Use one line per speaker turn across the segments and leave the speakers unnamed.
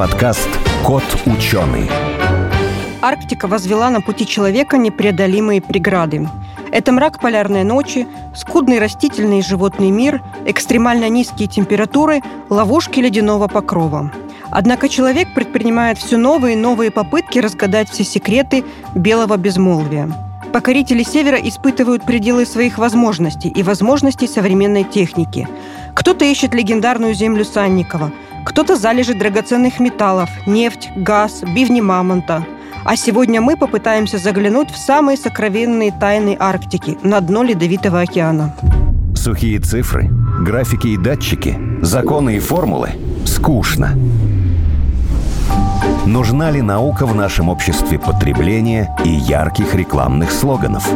подкаст «Кот ученый».
Арктика возвела на пути человека непреодолимые преграды. Это мрак полярной ночи, скудный растительный и животный мир, экстремально низкие температуры, ловушки ледяного покрова. Однако человек предпринимает все новые и новые попытки разгадать все секреты белого безмолвия. Покорители Севера испытывают пределы своих возможностей и возможностей современной техники. Кто-то ищет легендарную землю Санникова, кто-то залежи драгоценных металлов, нефть, газ, бивни мамонта. А сегодня мы попытаемся заглянуть в самые сокровенные тайны Арктики, на дно Ледовитого океана.
Сухие цифры, графики и датчики, законы и формулы – скучно. Нужна ли наука в нашем обществе потребления и ярких рекламных слоганов?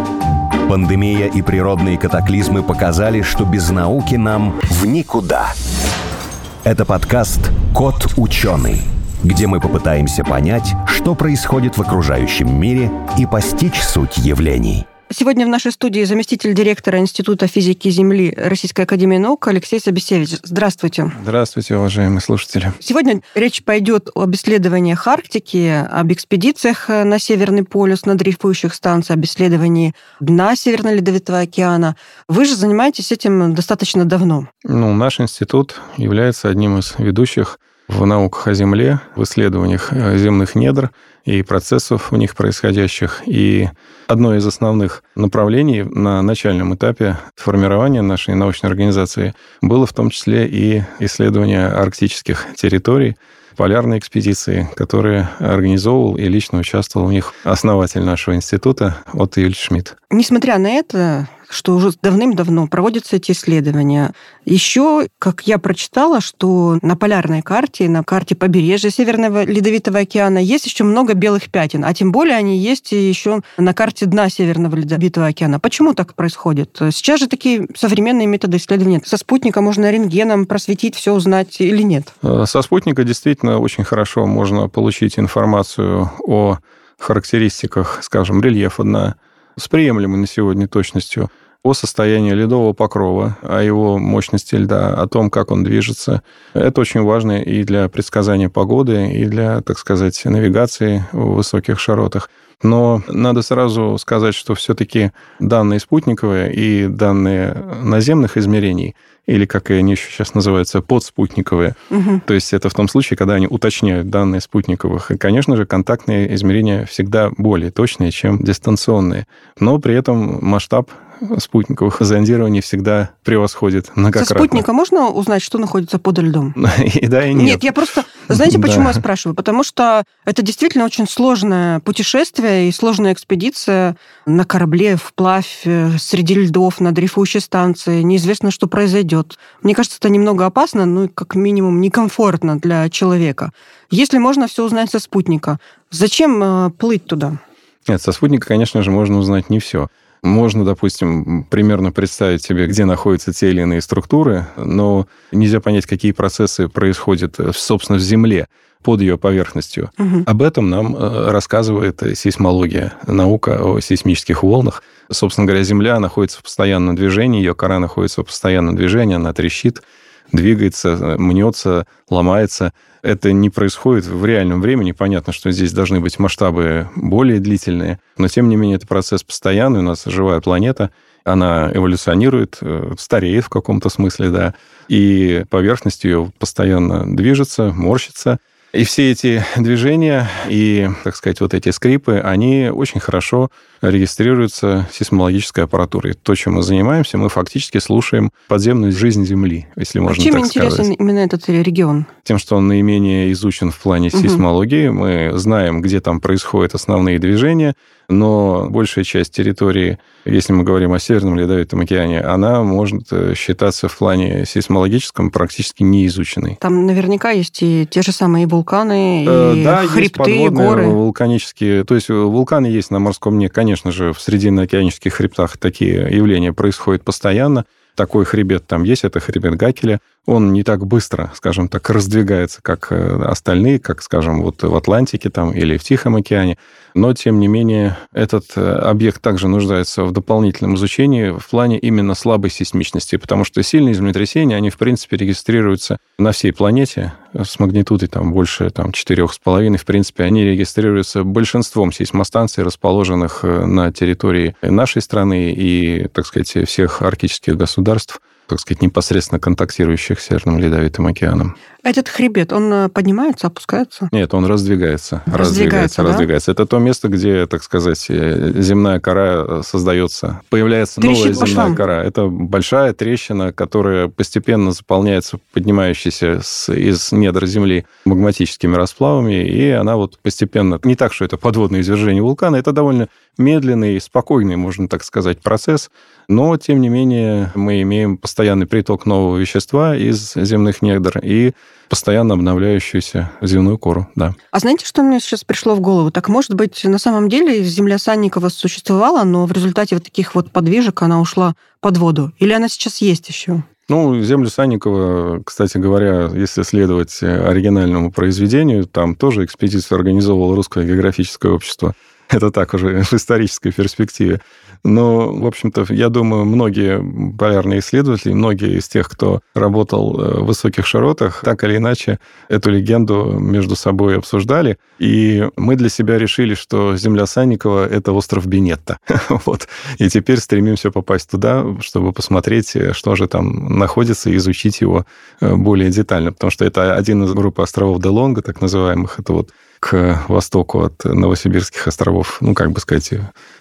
Пандемия и природные катаклизмы показали, что без науки нам в никуда. Это подкаст «Кот ученый», где мы попытаемся понять, что происходит в окружающем мире и постичь суть явлений –
Сегодня в нашей студии заместитель директора Института физики Земли Российской Академии Наук Алексей Собесевич. Здравствуйте.
Здравствуйте, уважаемые слушатели.
Сегодня речь пойдет об исследованиях Арктики, об экспедициях на Северный полюс, на дрейфующих станциях, об исследовании дна Северно-Ледовитого океана. Вы же занимаетесь этим достаточно давно.
Ну, наш институт является одним из ведущих в науках о Земле, в исследованиях э, земных недр и процессов в них происходящих. И одно из основных направлений на начальном этапе формирования нашей научной организации было в том числе и исследование арктических территорий, полярные экспедиции, которые организовывал и лично участвовал в них основатель нашего института Отто Юльч Шмидт.
Несмотря на это, что уже давным-давно проводятся эти исследования. Еще, как я прочитала, что на полярной карте, на карте побережья Северного Ледовитого океана есть еще много белых пятен, а тем более они есть еще на карте дна Северного Ледовитого океана. Почему так происходит? Сейчас же такие современные методы исследования. Со спутника можно рентгеном просветить, все узнать или нет?
Э, со спутника действительно очень хорошо можно получить информацию о характеристиках, скажем, рельефа дна с приемлемой на сегодня точностью о состоянии ледового покрова, о его мощности льда, о том, как он движется. Это очень важно и для предсказания погоды, и для, так сказать, навигации в высоких широтах. Но надо сразу сказать, что все-таки данные спутниковые и данные наземных измерений – или, как они еще сейчас называются, подспутниковые. Угу. То есть это в том случае, когда они уточняют данные спутниковых. И, конечно же, контактные измерения всегда более точные, чем дистанционные. Но при этом масштаб спутниковых зондирований всегда превосходит многократно.
Со спутника можно узнать, что находится под льдом?
И да, и нет.
Нет, я просто... Знаете, почему я спрашиваю? Потому что это действительно очень сложное путешествие и сложная экспедиция на корабле вплавь э, среди льдов на дрейфующей станции. Неизвестно, что произойдет. Мне кажется, это немного опасно, ну и как минимум некомфортно для человека. Если можно все узнать со спутника, зачем э, плыть туда?
Нет, со спутника, конечно же, можно узнать не все. Можно, допустим, примерно представить себе, где находятся те или иные структуры, но нельзя понять, какие процессы происходят, э, собственно, в Земле под ее поверхностью. Угу. Об этом нам э, рассказывает сейсмология, наука о сейсмических волнах. Собственно говоря, Земля находится в постоянном движении, ее кора находится в постоянном движении, она трещит, двигается, мнется, ломается. Это не происходит в реальном времени. Понятно, что здесь должны быть масштабы более длительные, но тем не менее это процесс постоянный. У нас живая планета, она эволюционирует, э, стареет в каком-то смысле, да, и поверхность ее постоянно движется, морщится – и все эти движения и, так сказать, вот эти скрипы, они очень хорошо регистрируются сейсмологической аппаратурой. То, чем мы занимаемся, мы фактически слушаем подземную жизнь Земли, если можно а
чем
так
интересен
сказать.
именно этот регион?
Тем, что он наименее изучен в плане угу. сейсмологии. Мы знаем, где там происходят основные движения, но большая часть территории, если мы говорим о Северном Ледовитом океане, она может э, считаться в плане сейсмологическом практически неизученной.
Там наверняка есть и те же самые вулканы, э, и да, хребты, есть и горы.
вулканические. То есть вулканы есть на морском дне. Конечно же, в срединно-океанических хребтах такие явления происходят постоянно. Такой хребет там есть, это хребет Гакеля. Он не так быстро, скажем так, раздвигается, как э, остальные, как, скажем, вот в Атлантике там или в Тихом океане. Но, тем не менее, этот э, объект также нуждается в дополнительном изучении в плане именно слабой сейсмичности, потому что сильные землетрясения, они, в принципе, регистрируются на всей планете с магнитудой там больше там, 4,5. В принципе, они регистрируются большинством сейсмостанций, расположенных э, на территории нашей страны и, так сказать, всех арктических государств так сказать, непосредственно контактирующих с Северным Ледовитым океаном.
Этот хребет, он э, поднимается, опускается?
Нет, он раздвигается.
Раздвигается, раздвигается, да?
раздвигается. Это то место, где, так сказать, э, земная кора э, создается. Появляется Трещит новая земная кора. Это большая трещина, которая постепенно заполняется поднимающейся с, из недр Земли магматическими расплавами, и она вот постепенно... Не так, что это подводное извержение вулкана, это довольно медленный, спокойный, можно так сказать, процесс, но, тем не менее, мы имеем постоянный приток нового вещества из земных недр и постоянно обновляющуюся земную кору, да.
А знаете, что мне сейчас пришло в голову? Так, может быть, на самом деле земля Санникова существовала, но в результате вот таких вот подвижек она ушла под воду? Или она сейчас есть еще?
Ну, землю Санникова, кстати говоря, если следовать оригинальному произведению, там тоже экспедицию организовывало Русское географическое общество. Это так уже в исторической перспективе. Но, в общем-то, я думаю, многие полярные исследователи, многие из тех, кто работал э, в высоких широтах, так или иначе эту легенду между собой обсуждали. И мы для себя решили, что земля Санникова — это остров Бенетта. вот. И теперь стремимся попасть туда, чтобы посмотреть, что же там находится, и изучить его э, более детально. Потому что это один из группы островов Делонга, так называемых. Это вот к востоку от Новосибирских островов, ну, как бы сказать,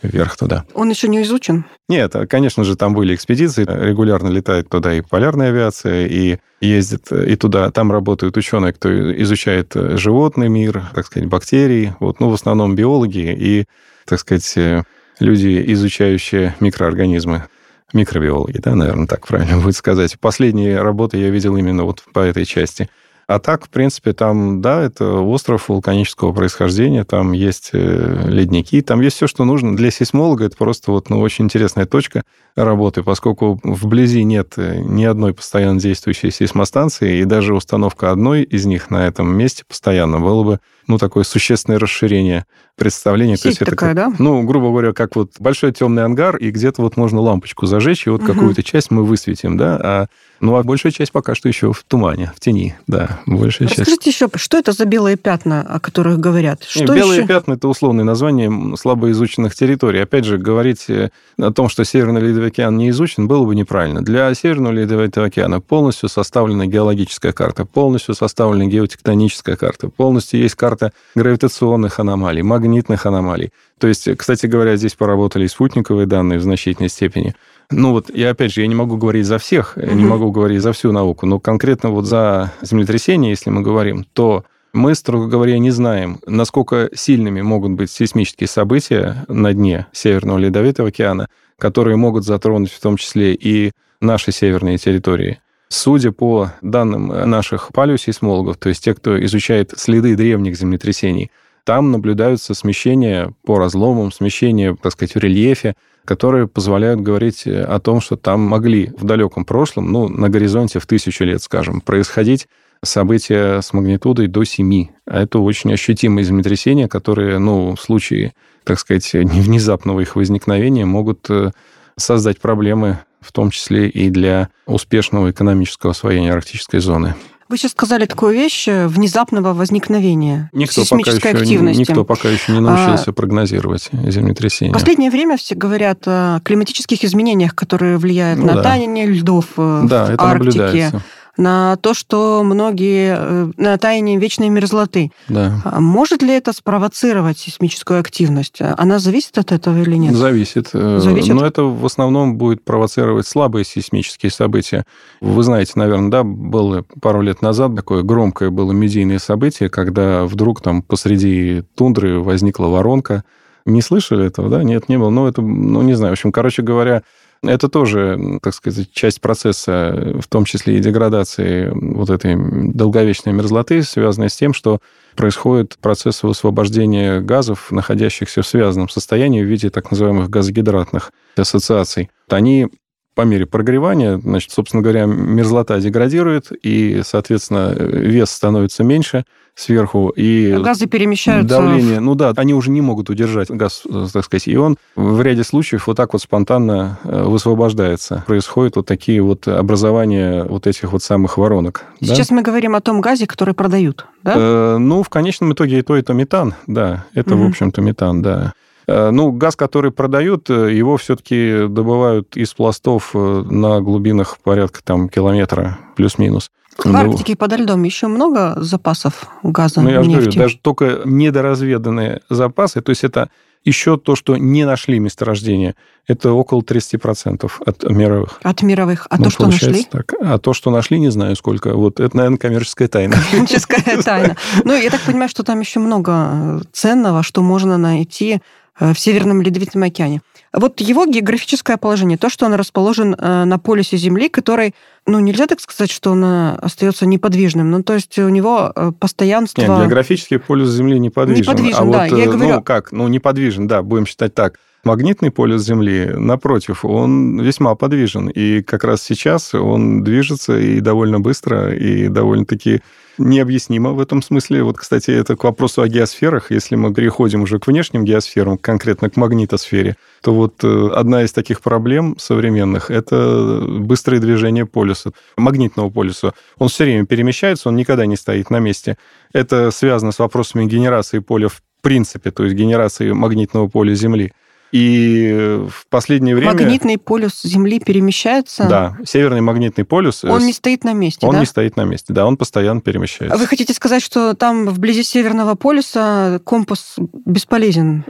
вверх туда.
Он еще не изучен?
Нет, конечно же, там были экспедиции, регулярно летает туда и полярная авиация, и ездит и туда. Там работают ученые, кто изучает животный мир, так сказать, бактерии, вот, ну, в основном биологи и, так сказать, люди, изучающие микроорганизмы микробиологи, да, наверное, так правильно будет сказать. Последние работы я видел именно вот по этой части – а так, в принципе, там, да, это остров вулканического происхождения, там есть э, ледники, там есть все, что нужно. Для сейсмолога это просто вот, ну, очень интересная точка работы, поскольку вблизи нет э, ни одной постоянно действующей сейсмостанции, и даже установка одной из них на этом месте постоянно было бы ну, такое существенное расширение представления.
Сеть То есть такая,
это,
да?
Ну, грубо говоря, как вот большой темный ангар, и где-то вот можно лампочку зажечь, и вот угу. какую-то часть мы высветим, да, а ну, а большая часть пока что еще в тумане, в тени, да, большая
Расскажите
часть.
еще, что это за белые пятна, о которых говорят?
Что Нет, белые еще? пятна – это условное название слабо изученных территорий. Опять же, говорить э, о том, что Северный Ледовитый океан не изучен, было бы неправильно. Для Северного Ледовитого океана полностью составлена геологическая карта, полностью составлена геотектоническая карта, полностью есть карта гравитационных аномалий, магнитных аномалий. То есть, кстати говоря, здесь поработали и спутниковые данные в значительной степени. Ну вот, и опять же, я не могу говорить за всех, угу. не могу говорить за всю науку, но конкретно вот за землетрясение, если мы говорим, то мы, строго говоря, не знаем, насколько сильными могут быть сейсмические события на дне Северного Ледовитого океана, которые могут затронуть в том числе и наши северные территории. Судя по данным наших палеосейсмологов, то есть те, кто изучает следы древних землетрясений, там наблюдаются смещения по разломам, смещения, так сказать, в рельефе, которые позволяют говорить о том, что там могли в далеком прошлом, ну, на горизонте в тысячу лет, скажем, происходить события с магнитудой до 7. А это очень ощутимые землетрясения, которые, ну, в случае, так сказать, внезапного их возникновения могут э, создать проблемы в том числе и для успешного экономического освоения арктической зоны.
Вы сейчас сказали такую вещь э, внезапного возникновения
никто сейсмической пока еще, активности. Никто пока еще не научился а, прогнозировать землетрясения.
В последнее время все говорят о климатических изменениях, которые влияют ну, на да. таяние льдов э, да, в это Арктике. Наблюдается на то, что многие э, на таяние вечной мерзлоты.
Да.
А может ли это спровоцировать сейсмическую активность? Она зависит от этого или нет?
Зависит. Э, зависит. Но это в основном будет провоцировать слабые сейсмические события. Вы знаете, наверное, да, было пару лет назад такое громкое было медийное событие, когда вдруг там посреди тундры возникла воронка. Не слышали этого, да? Нет, не было. Ну, это, ну, не знаю. В общем, короче говоря, это тоже, так сказать, часть процесса, в том числе и деградации вот этой долговечной мерзлоты, связанная с тем, что происходит процесс высвобождения газов, находящихся в связанном состоянии в виде так называемых газогидратных ассоциаций. Они по мере прогревания, значит, собственно говоря, мерзлота деградирует, и, соответственно, вес становится меньше сверху, и...
Газы перемещаются...
Давление, ну да, они уже не могут удержать газ, так сказать, и он в ряде случаев вот так вот спонтанно э, высвобождается. Происходят вот такие вот образования вот этих вот самых воронок.
Сейчас да? мы говорим о том газе, который продают, да?
Э, ну, в конечном итоге и то, и то метан, да. Это, угу. в общем-то, метан, да. Э, ну, газ, который продают, э, его все-таки добывают из пластов э, на глубинах порядка там километра плюс-минус.
В ну, Арктике подо льдом еще много запасов газа, Ну,
я
же
говорю, даже только недоразведанные запасы, то есть это еще то, что не нашли месторождение, это около 30% от мировых.
От мировых. А ну, то, что нашли?
Так. А то, что нашли, не знаю сколько. Вот это, наверное, коммерческая тайна.
Коммерческая тайна. Ну, я так понимаю, что там еще много ценного, что можно найти в Северном Ледовитом океане. Вот его географическое положение, то, что он расположен э, на полюсе Земли, который, ну, нельзя так сказать, что он э, остается неподвижным, ну, то есть у него постоянство... Нет,
географический полюс Земли неподвижен.
Неподвижен,
а
да,
вот,
я говорю...
Ну, как? Ну, неподвижен, да, будем считать так. Магнитный полюс Земли, напротив, он весьма подвижен. И как раз сейчас он движется и довольно быстро, и довольно-таки необъяснимо в этом смысле. Вот, кстати, это к вопросу о геосферах. Если мы переходим уже к внешним геосферам, конкретно к магнитосфере, то вот э, одна из таких проблем современных – это быстрое движение полюса, магнитного полюса. Он все время перемещается, он никогда не стоит на месте. Это связано с вопросами генерации поля в принципе, то есть генерации магнитного поля Земли. И в последнее время...
Магнитный полюс Земли перемещается?
Да, северный магнитный полюс...
Он не стоит на месте,
Он
да?
не стоит на месте, да, он постоянно перемещается.
Вы хотите сказать, что там вблизи северного полюса компас бесполезен?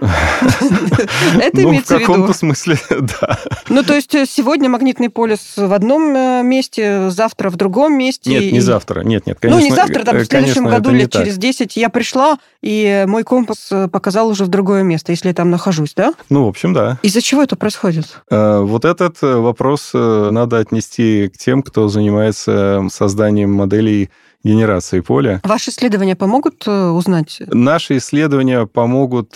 Это
ну,
имеется
в каком-то смысле, да.
Ну, то есть э, сегодня магнитный полюс в одном э, месте, завтра в другом месте?
Нет, не завтра, нет, нет, конечно.
Ну, не завтра, там в следующем году, лет через 10 я пришла, и мой компас э, показал уже в другое место, если я там нахожусь, да?
Ну, общем, да.
Из-за чего это происходит?
Э, вот этот э, вопрос надо отнести к тем, кто занимается созданием моделей генерации поля.
Ваши исследования помогут узнать?
Наши исследования помогут,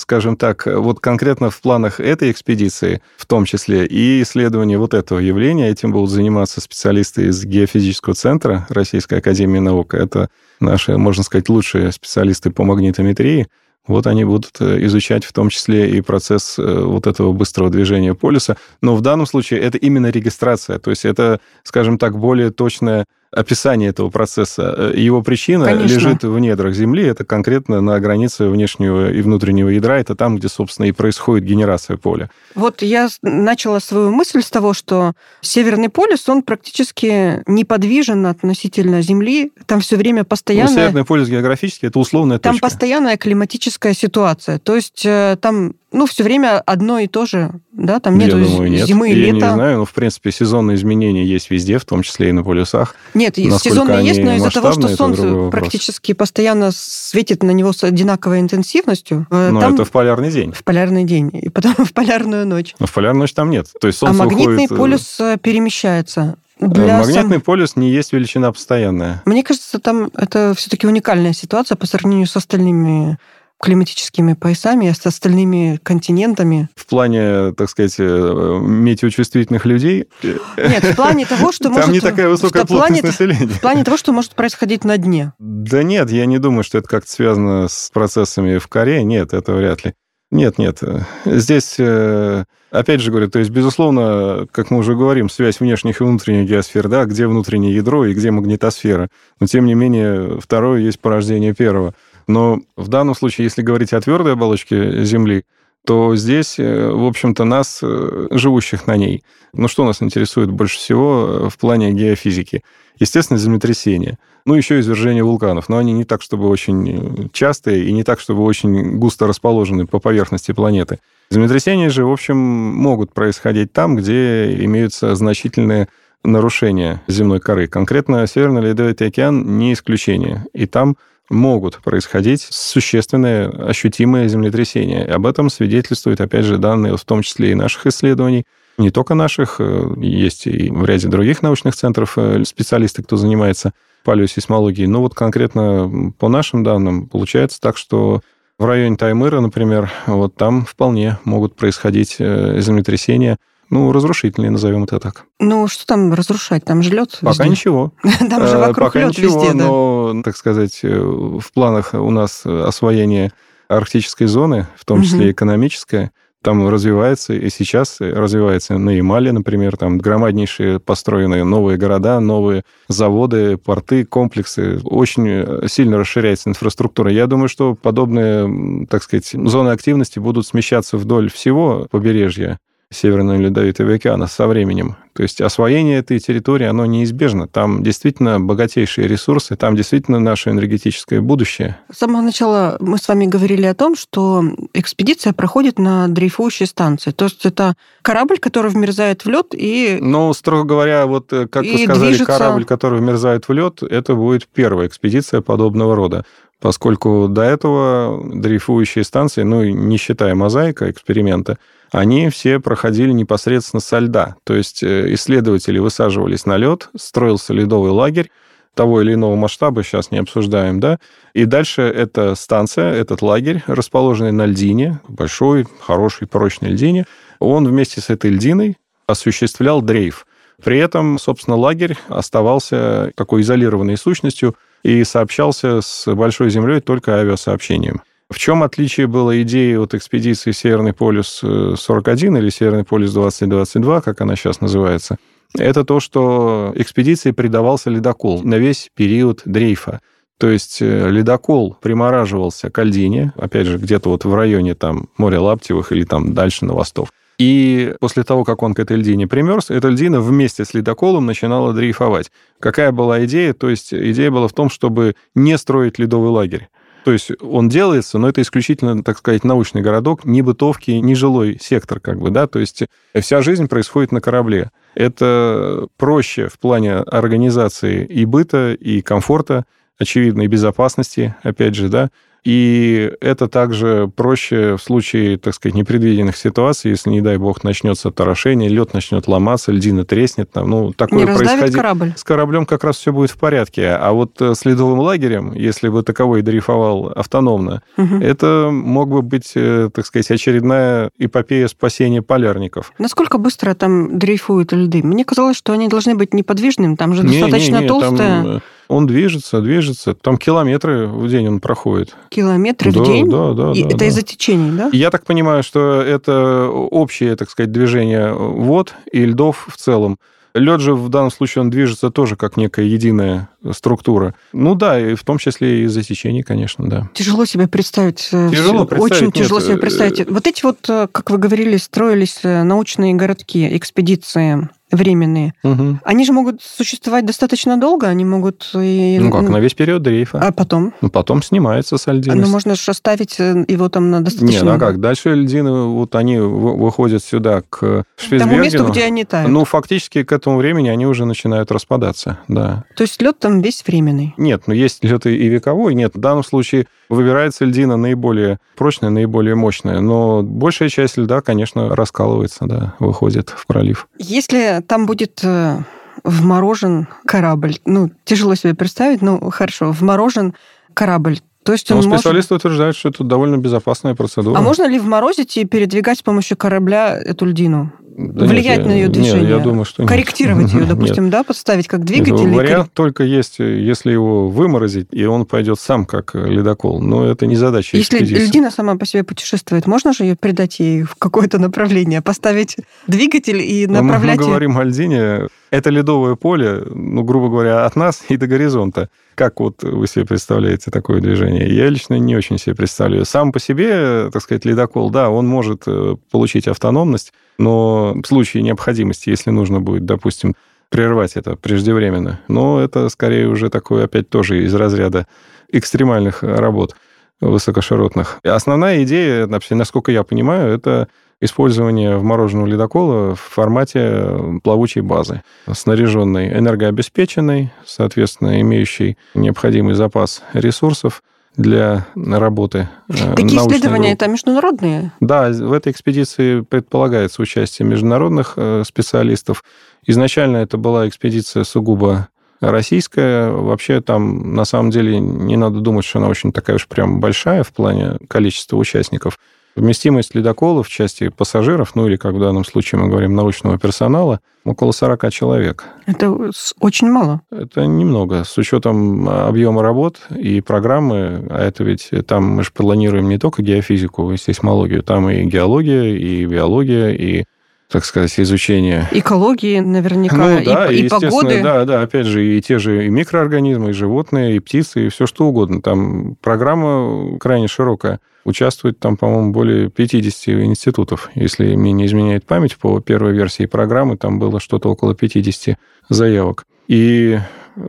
скажем так, вот конкретно в планах этой экспедиции, в том числе и исследования вот этого явления. Этим будут заниматься специалисты из Геофизического центра Российской Академии Наук. Это наши, можно сказать, лучшие специалисты по магнитометрии. Вот они будут э, изучать в том числе и процесс э, вот этого быстрого движения полюса. Но в данном случае это именно регистрация. То есть это, скажем так, более точная описание этого процесса. Э, его причина Конечно. лежит в недрах Земли, это конкретно на границе внешнего и внутреннего ядра, это там, где, собственно, и происходит генерация поля.
Вот я начала свою мысль с того, что Северный полюс, он практически неподвижен относительно Земли, там все время постоянно... Ну,
Северный полюс географически это условная
там
точка.
Там постоянная климатическая ситуация, то есть э, там ну, все время одно и то же, да, там
думаю, нет.
зимы и
Я
лета.
не знаю, но, в принципе, сезонные изменения есть везде, в том числе и на полюсах.
Нет, сезонные есть, но из-за того, что солнце практически постоянно светит на него с одинаковой интенсивностью.
Э, но там... это в полярный день.
В полярный день, и потом в полярную ночь.
Но в полярную ночь там нет. То есть солнце
а магнитный
уходит... Э,
полюс э, перемещается.
Для Магнитный сам... полюс не есть величина постоянная.
Мне кажется, там это все-таки уникальная ситуация по сравнению с остальными климатическими поясами, а с остальными континентами.
В плане, так сказать, э, метеочувствительных людей?
Нет, в плане того, что может...
Там не такая высокая плотность населения. В
плане того, что может происходить на дне.
Да нет, я не думаю, что это как-то связано с процессами в коре. Нет, это вряд ли. Нет, нет. Здесь, э, опять же говорю, то есть, безусловно, как мы уже говорим, связь внешних и внутренних геосфер, да, где внутреннее ядро и где магнитосфера. Но, тем не менее, второе есть порождение первого. Но в данном случае, если говорить о твердой оболочке Земли, то здесь, э, в общем-то, нас, э, живущих на ней, ну что нас интересует больше всего э, в плане геофизики? Естественно, землетрясения. Ну, еще извержения вулканов. Но они не так, чтобы очень частые и не так, чтобы очень густо расположены по поверхности планеты. Землетрясения же, в общем, могут происходить там, где имеются значительные нарушения земной коры. Конкретно Северный Ледовитый океан не исключение. И там могут происходить существенные ощутимые землетрясения. И об этом свидетельствуют, опять же, данные в том числе и наших исследований, не только наших, э, есть и в ряде других научных центров э, специалисты, кто занимается палеосейсмологией. Но вот конкретно по нашим данным получается так, что в районе Таймыра, например, вот там вполне могут происходить э, землетрясения Ну, разрушительные, назовем это так.
Ну, что там разрушать? Там же лед
Пока
везде.
ничего.
Там же
Э,
вокруг
Пока
лед
ничего,
везде, да.
но, так сказать, э, в планах у нас освоение арктической зоны, в том числе экономическое, там развивается, и сейчас развивается на Ямале, например, там громаднейшие построенные новые города, новые заводы, порты, комплексы. Очень э, сильно расширяется инфраструктура. Я думаю, что подобные, так сказать, зоны активности будут смещаться вдоль всего побережья Северного Ледовитого океана со временем. То есть освоение этой территории, оно неизбежно. Там действительно богатейшие ресурсы, там действительно наше энергетическое будущее.
С самого начала мы с вами говорили о том, что экспедиция проходит на дрейфующей станции. То есть это корабль, который вмерзает в лед и
Но, строго говоря, вот э, как вы сказали,
движется-
корабль, который вмерзает в лед, это будет первая экспедиция подобного рода. Поскольку до этого дрейфующие станции, ну, не считая мозаика эксперимента, они все проходили непосредственно со льда. То есть э, исследователи высаживались на лед, строился ледовый лагерь, того или иного масштаба, сейчас не обсуждаем, да, и дальше эта станция, этот лагерь, расположенный на льдине, большой, хорошей, прочной льдине, он вместе с этой льдиной осуществлял дрейф. При этом, собственно, лагерь оставался такой изолированной сущностью и сообщался с Большой Землей только авиасообщением. В чем отличие было идеи от экспедиции Северный полюс э, 41 или Северный полюс 2022, как она сейчас называется? Это то, что экспедиции придавался ледокол на весь период дрейфа. То есть э, ледокол примораживался к льдине, опять же, где-то вот в районе там моря Лаптевых или там дальше на восток. И после того, как он к этой льдине примерз, эта льдина вместе с ледоколом начинала дрейфовать. Какая была идея? То есть идея была в том, чтобы не строить ледовый лагерь. То есть он делается, но это исключительно, так сказать, научный городок, ни бытовки, ни жилой сектор, как бы, да, то есть вся жизнь происходит на корабле. Это проще в плане организации и быта, и комфорта, очевидно, и безопасности, опять же, да, и это также проще в случае, так сказать, непредвиденных ситуаций, если, не дай бог, начнется торошение, лед начнет ломаться, льдина треснет, там, ну, такое происходит.
корабль.
С кораблем как раз все будет в порядке. А вот э, с ледовым лагерем, если бы таковой дрейфовал автономно,
Мгм.
это мог бы быть, э, так сказать, очередная эпопея спасения полярников.
Насколько быстро там дрейфуют льды? Мне казалось, что они должны быть неподвижными, там же
Не,
достаточно
не, не, там,
толстая.
э, он движется, движется. Там километры в день он проходит.
Километры
да,
в день?
Да, да,
И
да,
это
да.
из-за течений, да?
Я так понимаю, что это общее, так сказать, движение вод и льдов в целом. Лед же в данном случае он движется тоже как некая единая структура. Ну да, и в том числе и из-за течений, конечно, да.
Тяжело себе представить. э,
Тяжело представить,
Очень
нет,
тяжело себе
э,
представить. Вот эти вот, э, как вы говорили, строились научные городки, экспедиции временные.
Мгм.
Они же могут существовать достаточно долго, они могут и...
Ну как, на весь период дрейфа.
А потом?
Ну, потом снимается с льдины.
Ну, можно же оставить э, его там на достаточно...
Нет, ну а как? Дальше льдины, вот они вы- выходят сюда, к
К тому
Шпицбергену.
месту, где они тают.
Ну, фактически к этому времени они уже начинают распадаться, да.
То есть лед там весь временный.
Нет, ну есть лед и вековой, нет. В данном случае выбирается льдина наиболее прочная, наиболее мощная, но большая часть льда, конечно, раскалывается, да, выходит в пролив.
Если там будет э, вморожен корабль, ну, тяжело себе представить, ну, хорошо, вморожен корабль, то есть он
Но
может...
специалисты утверждают, что это довольно безопасная процедура.
А можно ли вморозить и передвигать с помощью корабля эту льдину?
Да
влиять
нет,
на ее
нет,
движение?
я думаю, что нет.
Корректировать ее,
Нет.
допустим, да, подставить как
Нет,
двигатель? и
Вариант только есть, если его выморозить, и он пойдет сам как ледокол. Но это не задача
Если
экспедиции.
льдина сама по себе путешествует, можно же ее придать ей в какое-то направление, поставить двигатель и
Но мы-
направлять
Мы
её?
говорим о льдине. Это ледовое поле, ну, грубо говоря, от нас и до горизонта. Как вот вы себе представляете такое движение? Я лично не очень себе представляю. Сам по себе, так сказать, ледокол, да, он может э, получить автономность, но в случае необходимости, если нужно будет, допустим, прервать это преждевременно, но это скорее уже такое опять тоже из разряда экстремальных работ высокоширотных. Основная идея, вообще, насколько я понимаю, это использование вмороженного ледокола в формате плавучей базы, снаряженной, энергообеспеченной, соответственно, имеющей необходимый запас ресурсов для работы. э,
Такие исследования
группы.
это международные?
Да, в этой экспедиции предполагается участие международных э, специалистов. Изначально это была экспедиция сугубо российская. Вообще там, на самом деле, не надо думать, что она очень такая уж прям большая в плане количества участников. Вместимость ледокола в части пассажиров, ну или, как в данном случае мы говорим, научного персонала, около 40 человек.
Это очень мало.
Это немного. С учетом объема работ и программы, а это ведь там мы же планируем не только геофизику и сейсмологию, там и геология, и биология, и так сказать, изучение...
Экологии наверняка,
ну, да,
и, и погоды.
Да, да, опять же, и те же и микроорганизмы, и животные, и птицы, и все что угодно. Там программа крайне широкая. Участвует там, по-моему, более 50 институтов. Если мне не изменяет память, по первой версии программы там было что-то около 50 заявок. И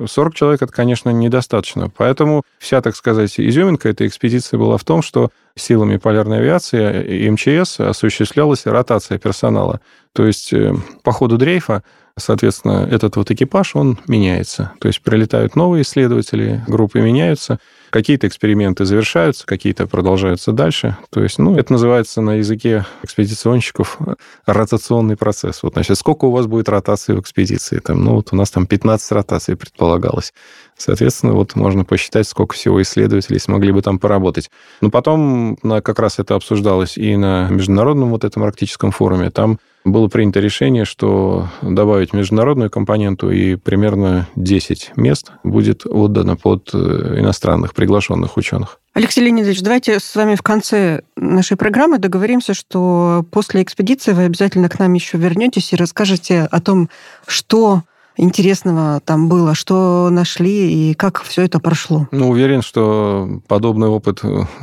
40 человек это, конечно, недостаточно. Поэтому вся, так сказать, изюминка этой экспедиции была в том, что силами полярной авиации и МЧС осуществлялась ротация персонала. То есть э, по ходу дрейфа, соответственно, этот вот экипаж, он меняется. То есть прилетают новые исследователи, группы меняются, Какие-то эксперименты завершаются, какие-то продолжаются дальше. То есть, ну, это называется на языке экспедиционщиков ротационный процесс. Вот, значит, сколько у вас будет ротации в экспедиции? Там, ну, вот у нас там 15 ротаций предполагалось. Соответственно, вот можно посчитать, сколько всего исследователей смогли бы там поработать. Но потом как раз это обсуждалось и на международном вот этом арктическом форуме. Там было принято решение, что добавить международную компоненту, и примерно 10 мест будет отдано под э, иностранных приглашенных ученых.
Алексей Леонидович, давайте с вами в конце нашей программы договоримся, что после экспедиции вы обязательно к нам еще вернетесь и расскажете о том, что интересного там было, что нашли и как все это прошло?
Ну, уверен, что подобный опыт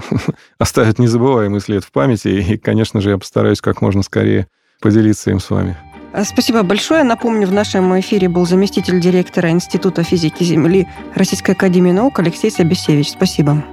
оставит незабываемый след в памяти, и, конечно же, я постараюсь как можно скорее поделиться им с вами.
Спасибо большое. Напомню, в нашем эфире был заместитель директора Института физики Земли Российской Академии Наук Алексей Собесевич. Спасибо.